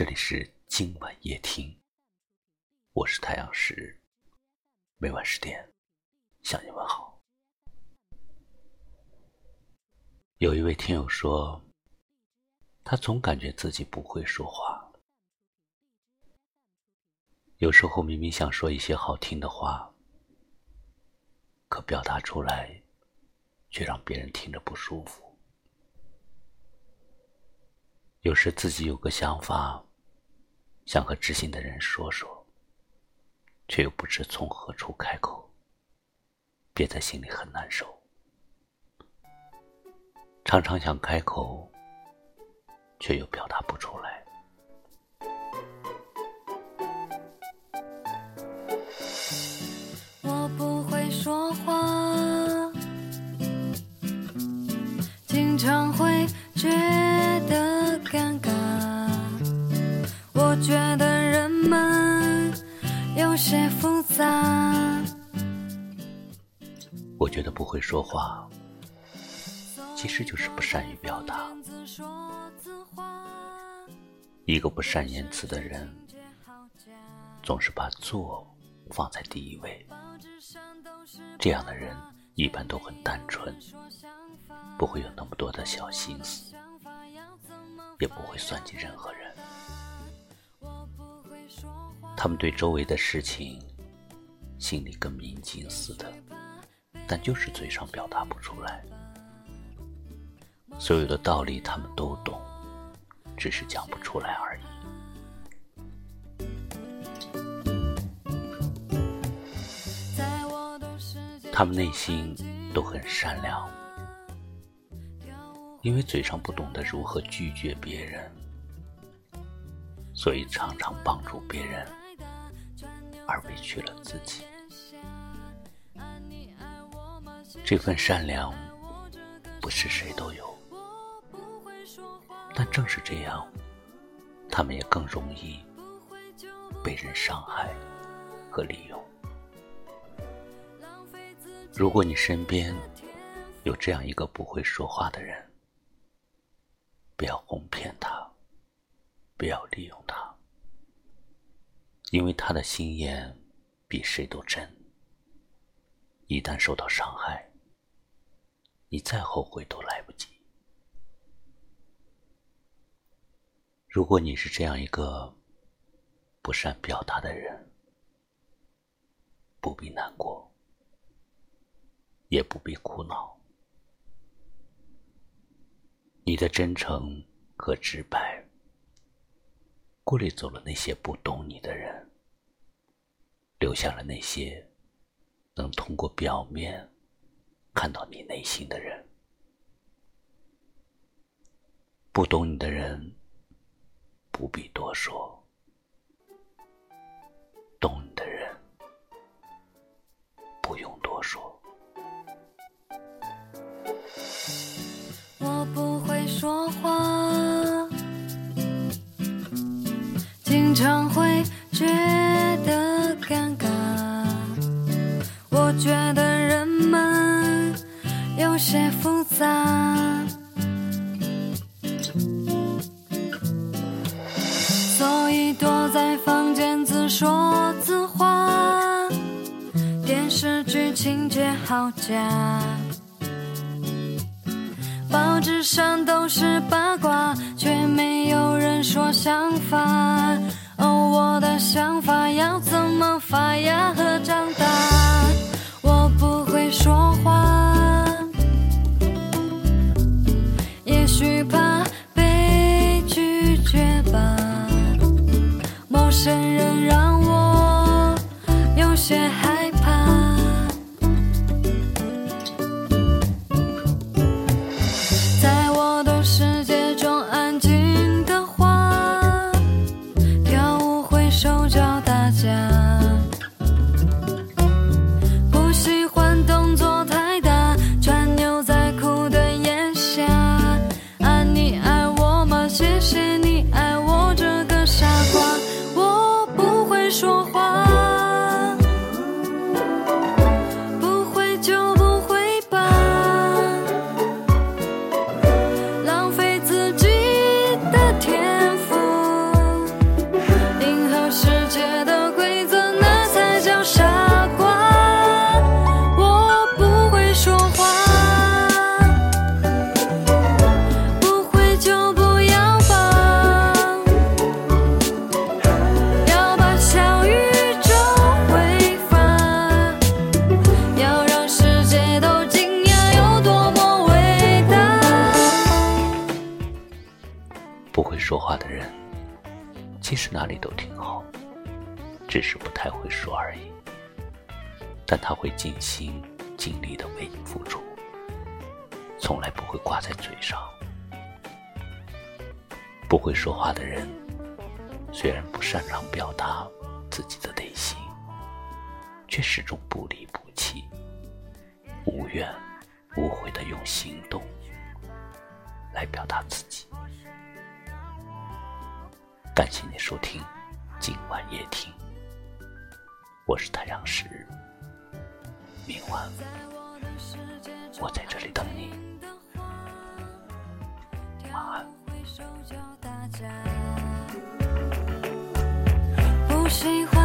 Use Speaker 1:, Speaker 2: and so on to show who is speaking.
Speaker 1: 这里是今晚夜听，我是太阳石，每晚十点向你问好。有一位听友说，他总感觉自己不会说话，有时候明明想说一些好听的话，可表达出来却让别人听着不舒服。有时自己有个想法。想和知心的人说说，却又不知从何处开口，憋在心里很难受。常常想开口，却又表达不出来。
Speaker 2: 我不会说话，有些复杂。
Speaker 1: 我觉得不会说话，其实就是不善于表达。一个不善言辞的人，总是把做放在第一位。这样的人一般都很单纯，不会有那么多的小心思，也不会算计任何人。他们对周围的事情，心里跟明镜似的，但就是嘴上表达不出来。所有的道理他们都懂，只是讲不出来而已。他们内心都很善良，因为嘴上不懂得如何拒绝别人，所以常常帮助别人。而委屈了自己，这份善良不是谁都有，但正是这样，他们也更容易被人伤害和利用。如果你身边有这样一个不会说话的人，不要哄骗他，不要利用他。因为他的心眼比谁都真，一旦受到伤害，你再后悔都来不及。如果你是这样一个不善表达的人，不必难过，也不必苦恼，你的真诚和直白。过滤走了那些不懂你的人，留下了那些能通过表面看到你内心的人。不懂你的人不必多说，懂你的人不用多说。
Speaker 2: 我不会说话。经常些复杂，所以躲在房间自说自话，电视剧情节好假，报纸上都是八卦，却没有人说想法。哦，我的想法要怎么发芽和却害怕，在我的世界中安静的花，跳舞会手脚打架，不喜欢动作太大，穿牛仔裤的炎夏。啊，你爱
Speaker 1: 我吗？谢谢你。说话的人，其实哪里都挺好，只是不太会说而已。但他会尽心尽力的为你付出，从来不会挂在嘴上。不会说话的人，虽然不擅长表达自己的内心，却始终不离不弃，无怨无悔的用行动来表达自己。感谢你收听今晚夜听，我是太阳石。明晚我在这里等你，晚安。
Speaker 2: 不喜欢。